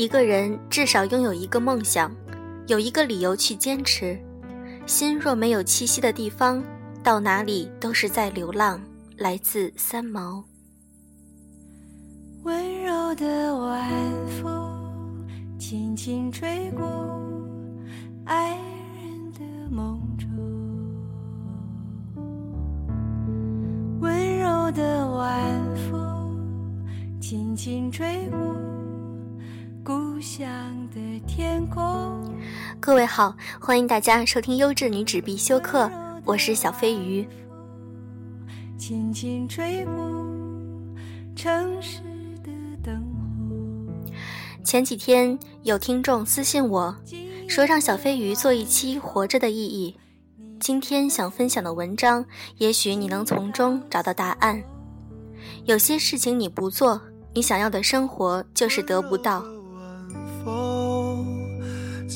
一个人至少拥有一个梦想，有一个理由去坚持。心若没有栖息的地方，到哪里都是在流浪。来自三毛。温柔的晚风轻轻吹过爱人的梦中，温柔的晚风轻轻吹过。想的天空各位好，欢迎大家收听优质女纸必修课，我是小飞鱼。轻轻吹过城市的灯火。前几天有听众私信我说，让小飞鱼做一期《活着的意义》。今天想分享的文章，也许你能从中找到答案。有些事情你不做，你想要的生活就是得不到。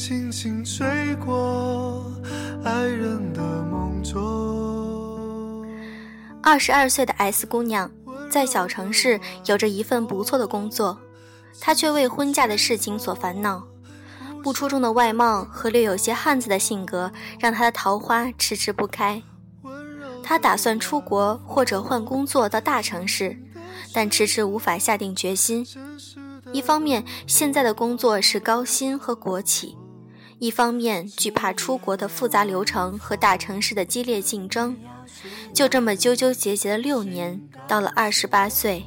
轻轻吹过爱人的梦中。二十二岁的 S 姑娘，在小城市有着一份不错的工作，她却为婚嫁的事情所烦恼。不出众的外貌和略有些汉子的性格，让她的桃花迟迟不开。她打算出国或者换工作到大城市，但迟迟无法下定决心。一方面，现在的工作是高薪和国企；一方面，惧怕出国的复杂流程和大城市的激烈竞争。就这么纠纠结结了六年，到了二十八岁，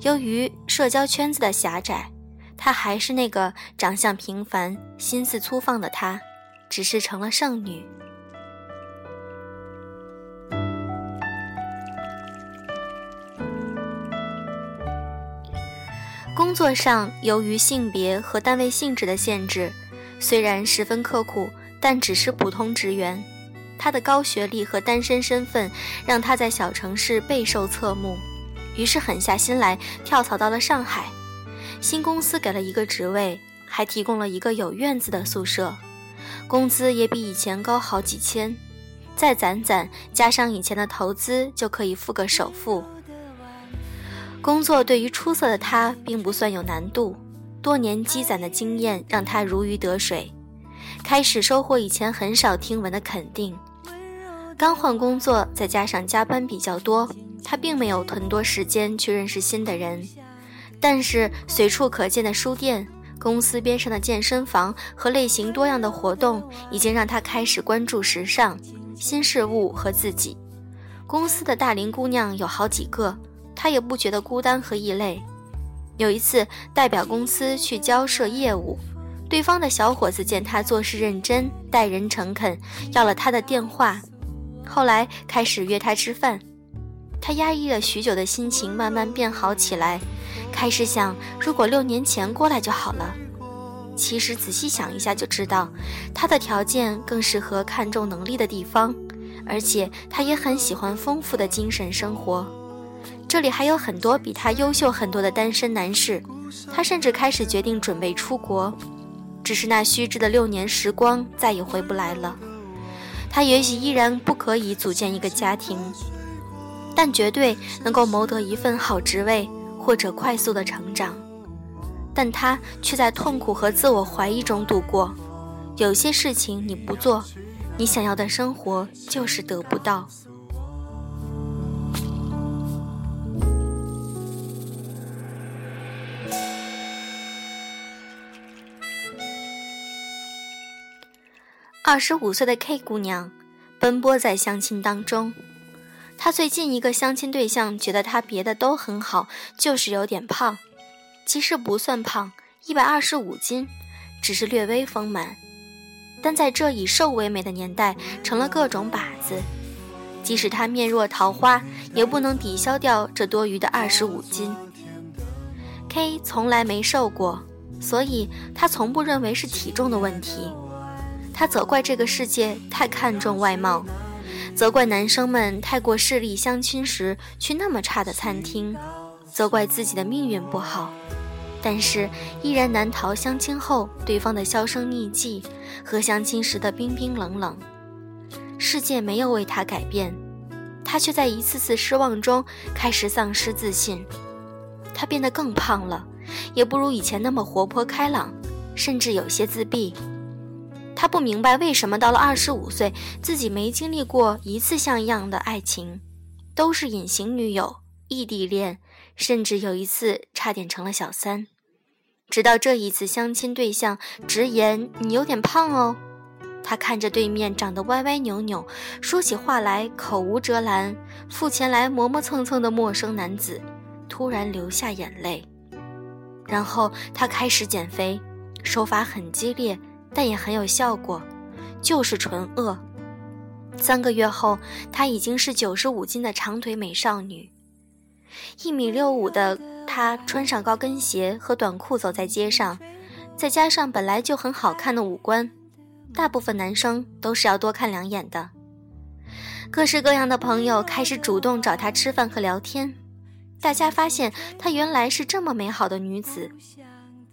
由于社交圈子的狭窄，她还是那个长相平凡、心思粗放的她，只是成了剩女。工作上，由于性别和单位性质的限制，虽然十分刻苦，但只是普通职员。他的高学历和单身身份让他在小城市备受侧目，于是狠下心来跳槽到了上海。新公司给了一个职位，还提供了一个有院子的宿舍，工资也比以前高好几千。再攒攒，加上以前的投资，就可以付个首付。工作对于出色的他并不算有难度，多年积攒的经验让他如鱼得水。开始收获以前很少听闻的肯定。刚换工作，再加上加班比较多，他并没有很多时间去认识新的人。但是随处可见的书店、公司边上的健身房和类型多样的活动，已经让他开始关注时尚、新事物和自己。公司的大龄姑娘有好几个，他也不觉得孤单和异类。有一次，代表公司去交涉业务。对方的小伙子见他做事认真，待人诚恳，要了他的电话。后来开始约他吃饭。他压抑了许久的心情慢慢变好起来，开始想，如果六年前过来就好了。其实仔细想一下就知道，他的条件更适合看重能力的地方，而且他也很喜欢丰富的精神生活。这里还有很多比他优秀很多的单身男士。他甚至开始决定准备出国。只是那虚掷的六年时光再也回不来了。他也许依然不可以组建一个家庭，但绝对能够谋得一份好职位或者快速的成长。但他却在痛苦和自我怀疑中度过。有些事情你不做，你想要的生活就是得不到。二十五岁的 K 姑娘，奔波在相亲当中。她最近一个相亲对象觉得她别的都很好，就是有点胖。其实不算胖，一百二十五斤，只是略微丰满。但在这以瘦为美的年代，成了各种靶子。即使她面若桃花，也不能抵消掉这多余的二十五斤。K 从来没瘦过，所以她从不认为是体重的问题。他责怪这个世界太看重外貌，责怪男生们太过势利，相亲时去那么差的餐厅，责怪自己的命运不好，但是依然难逃相亲后对方的销声匿迹和相亲时的冰冰冷冷。世界没有为他改变，他却在一次次失望中开始丧失自信。他变得更胖了，也不如以前那么活泼开朗，甚至有些自闭。他不明白为什么到了二十五岁，自己没经历过一次像样的爱情，都是隐形女友、异地恋，甚至有一次差点成了小三。直到这一次相亲对象直言：“你有点胖哦。”他看着对面长得歪歪扭扭、说起话来口无遮拦、付钱来磨磨蹭蹭的陌生男子，突然流下眼泪。然后他开始减肥，手法很激烈，但也很有效果，就是纯饿。三个月后，她已经是九十五斤的长腿美少女。一米六五的她穿上高跟鞋和短裤走在街上，再加上本来就很好看的五官。大部分男生都是要多看两眼的。各式各样的朋友开始主动找她吃饭和聊天，大家发现她原来是这么美好的女子。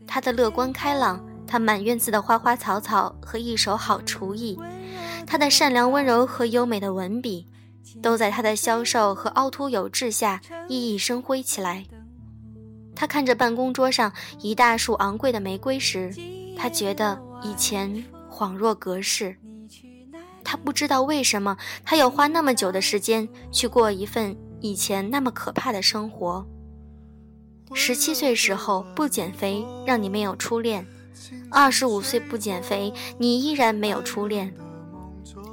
她的乐观开朗，她满院子的花花草草和一手好厨艺，他的善良温柔和优美的文笔，都在他的消瘦和凹凸有致下熠熠生辉起来。他看着办公桌上一大束昂贵的玫瑰时，他觉得以前。恍若隔世，他不知道为什么他要花那么久的时间去过一份以前那么可怕的生活。十七岁时候不减肥，让你没有初恋；二十五岁不减肥，你依然没有初恋。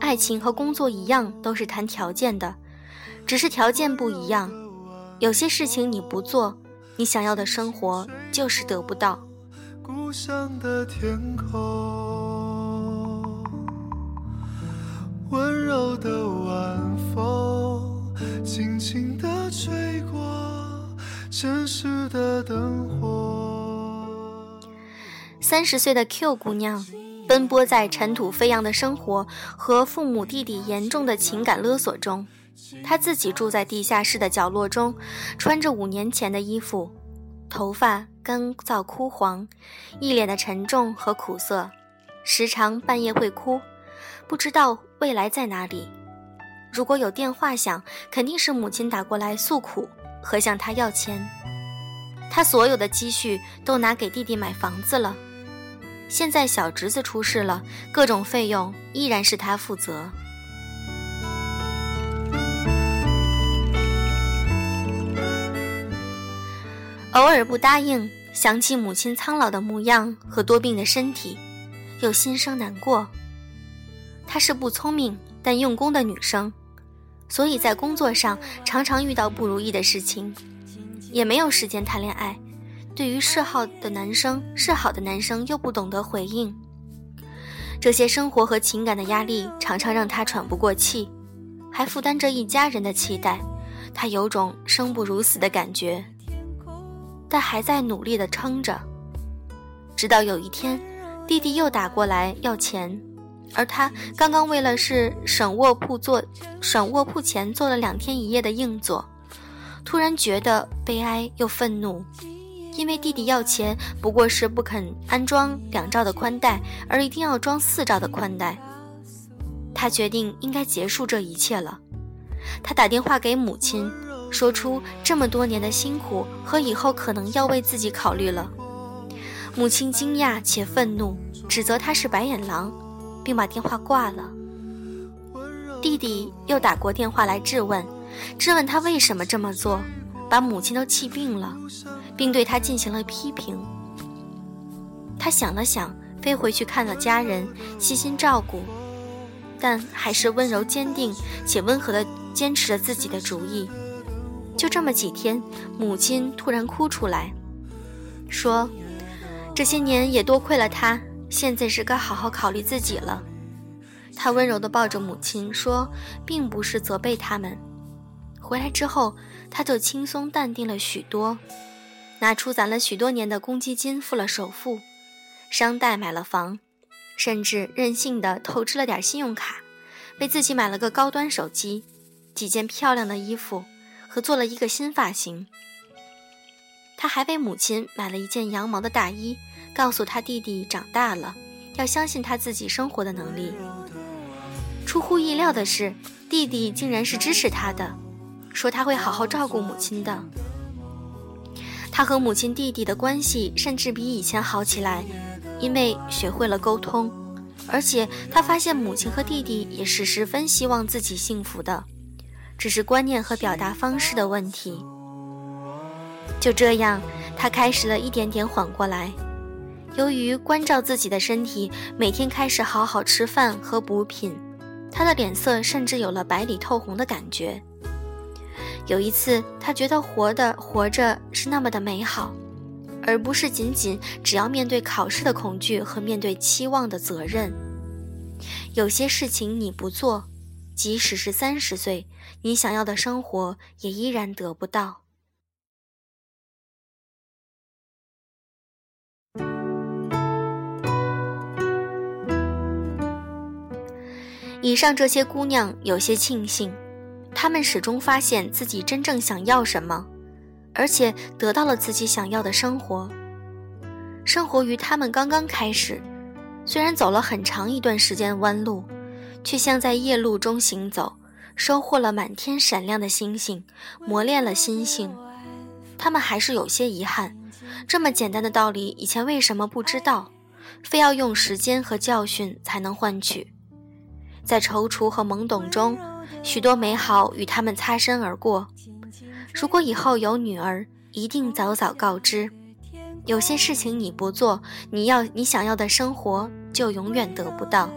爱情和工作一样，都是谈条件的，只是条件不一样。有些事情你不做，你想要的生活就是得不到。故乡的天空。温柔的晚风轻轻吹过城市灯火。三十岁的 Q 姑娘，奔波在尘土飞扬的生活和父母弟弟严重的情感勒索中，她自己住在地下室的角落中，穿着五年前的衣服，头发干燥枯黄，一脸的沉重和苦涩，时常半夜会哭。不知道未来在哪里。如果有电话响，肯定是母亲打过来诉苦和向他要钱。他所有的积蓄都拿给弟弟买房子了。现在小侄子出事了，各种费用依然是他负责。偶尔不答应，想起母亲苍老的模样和多病的身体，又心生难过。她是不聪明但用功的女生，所以在工作上常常遇到不如意的事情，也没有时间谈恋爱。对于示好的男生，示好的男生又不懂得回应。这些生活和情感的压力常常让他喘不过气，还负担着一家人的期待，他有种生不如死的感觉，但还在努力地撑着。直到有一天，弟弟又打过来要钱。而他刚刚为了是省卧铺做，省卧铺前做了两天一夜的硬座，突然觉得悲哀又愤怒，因为弟弟要钱不过是不肯安装两兆的宽带，而一定要装四兆的宽带。他决定应该结束这一切了。他打电话给母亲，说出这么多年的辛苦和以后可能要为自己考虑了。母亲惊讶且愤怒，指责他是白眼狼。并把电话挂了。弟弟又打过电话来质问，质问他为什么这么做，把母亲都气病了，并对他进行了批评。他想了想，飞回去看了家人，细心照顾，但还是温柔坚定且温和地坚持着自己的主意。就这么几天，母亲突然哭出来，说：“这些年也多亏了他。”现在是该好好考虑自己了。他温柔地抱着母亲说：“并不是责备他们。”回来之后，他就轻松淡定了许多，拿出攒了许多年的公积金付了首付，商贷买了房，甚至任性的透支了点信用卡，为自己买了个高端手机、几件漂亮的衣服和做了一个新发型。他还为母亲买了一件羊毛的大衣。告诉他弟弟长大了，要相信他自己生活的能力。出乎意料的是，弟弟竟然是支持他的，说他会好好照顾母亲的。他和母亲、弟弟的关系甚至比以前好起来，因为学会了沟通，而且他发现母亲和弟弟也是十分希望自己幸福的，只是观念和表达方式的问题。就这样，他开始了一点点缓过来。由于关照自己的身体，每天开始好好吃饭和补品，他的脸色甚至有了白里透红的感觉。有一次，他觉得活的活着是那么的美好，而不是仅仅只要面对考试的恐惧和面对期望的责任。有些事情你不做，即使是三十岁，你想要的生活也依然得不到。以上这些姑娘有些庆幸。他们始终发现自己真正想要什么，而且得到了自己想要的生活。生活于他们刚刚开始，虽然走了很长一段时间弯路，却像在夜路中行走，收获了满天闪亮的星星，磨练了心性。他们还是有些遗憾，这么简单的道理，以前为什么不知道？非要用时间和教训才能换取？在踌躇和懵懂中。许多美好与他们擦身而过。如果以后有女儿，一定早早告知。有些事情你不做，你要你想要的生活就永远得不到。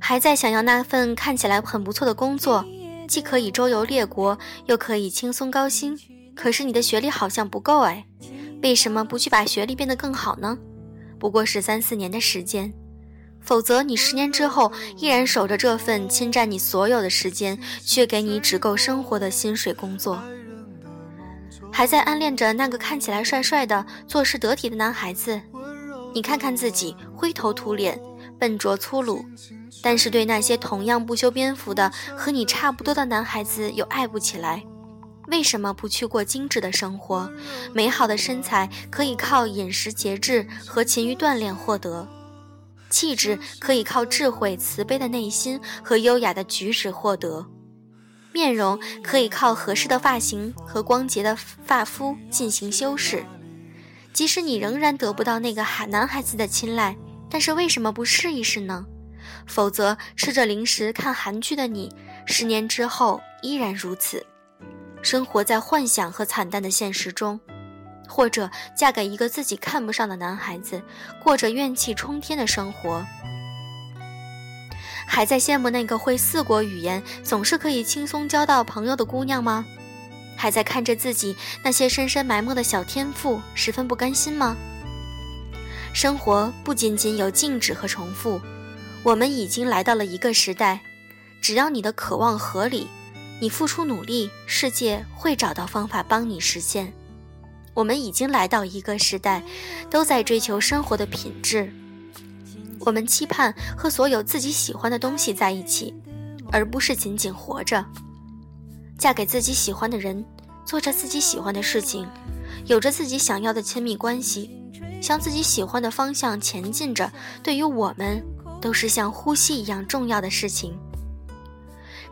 还在想要那份看起来很不错的工作，既可以周游列国，又可以轻松高薪。可是你的学历好像不够哎。为什么不去把学历变得更好呢？不过是三四年的时间，否则你十年之后依然守着这份侵占你所有的时间却给你只够生活的薪水工作，还在暗恋着那个看起来帅帅的、做事得体的男孩子。你看看自己，灰头土脸、笨拙粗鲁，但是对那些同样不修边幅的和你差不多的男孩子又爱不起来。为什么不去过精致的生活？美好的身材可以靠饮食节制和勤于锻炼获得，气质可以靠智慧、慈悲的内心和优雅的举止获得，面容可以靠合适的发型和光洁的发肤进行修饰。即使你仍然得不到那个孩男孩子的青睐，但是为什么不试一试呢？否则，吃着零食看韩剧的你，十年之后依然如此。生活在幻想和惨淡的现实中，或者嫁给一个自己看不上的男孩子，过着怨气冲天的生活。还在羡慕那个会四国语言、总是可以轻松交到朋友的姑娘吗？还在看着自己那些深深埋没的小天赋，十分不甘心吗？生活不仅仅有静止和重复，我们已经来到了一个时代，只要你的渴望合理。你付出努力，世界会找到方法帮你实现。我们已经来到一个时代，都在追求生活的品质。我们期盼和所有自己喜欢的东西在一起，而不是仅仅活着。嫁给自己喜欢的人，做着自己喜欢的事情，有着自己想要的亲密关系，向自己喜欢的方向前进着。对于我们，都是像呼吸一样重要的事情。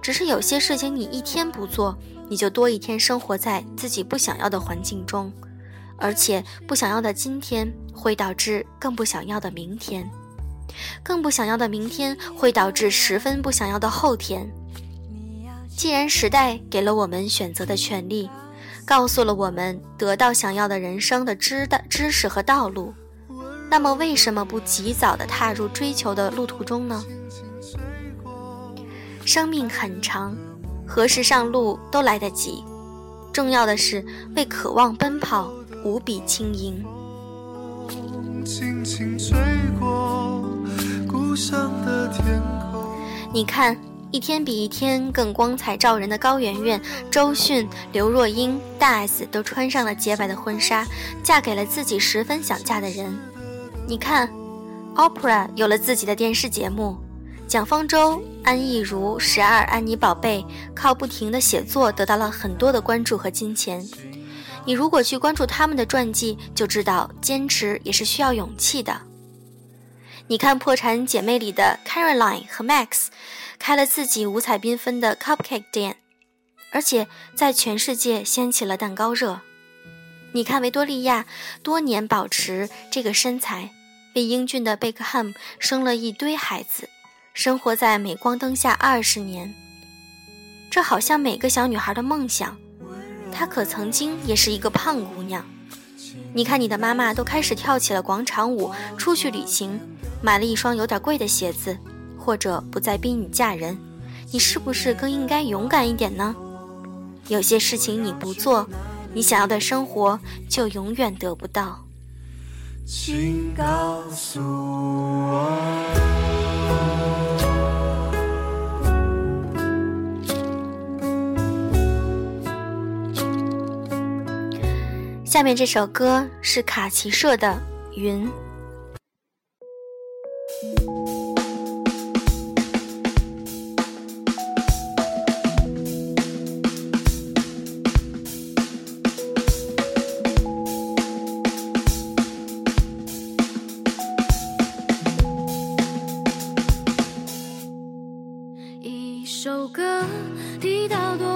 只是有些事情你一天不做，你就多一天生活在自己不想要的环境中，而且不想要的今天会导致更不想要的明天，更不想要的明天会导致十分不想要的后天。既然时代给了我们选择的权利，告诉了我们得到想要的人生的知的知识和道路，那么为什么不及早的踏入追求的路途中呢？生命很长，何时上路都来得及。重要的是为渴望奔跑，无比轻盈。你看，一天比一天更光彩照人的高圆圆、周迅、刘若英、大 S 都穿上了洁白的婚纱，嫁给了自己十分想嫁的人。你看，Opera 有了自己的电视节目。蒋方舟、安艺如、十二、安妮宝贝靠不停的写作得到了很多的关注和金钱。你如果去关注他们的传记，就知道坚持也是需要勇气的。你看《破产姐妹》里的 Caroline 和 Max，开了自己五彩缤纷的 cupcake 店，而且在全世界掀起了蛋糕热。你看维多利亚多年保持这个身材，为英俊的贝克汉姆生了一堆孩子，生活在镁光灯下二十年。这好像每个小女孩的梦想。她可曾经也是一个胖姑娘。你看，你的妈妈都开始跳起了广场舞，出去旅行，买了一双有点贵的鞋子，或者不再逼你嫁人。你是不是更应该勇敢一点呢？有些事情你不做，你想要的生活就永远得不到。请告诉我。下面这首歌是卡奇社的云。一首歌提到多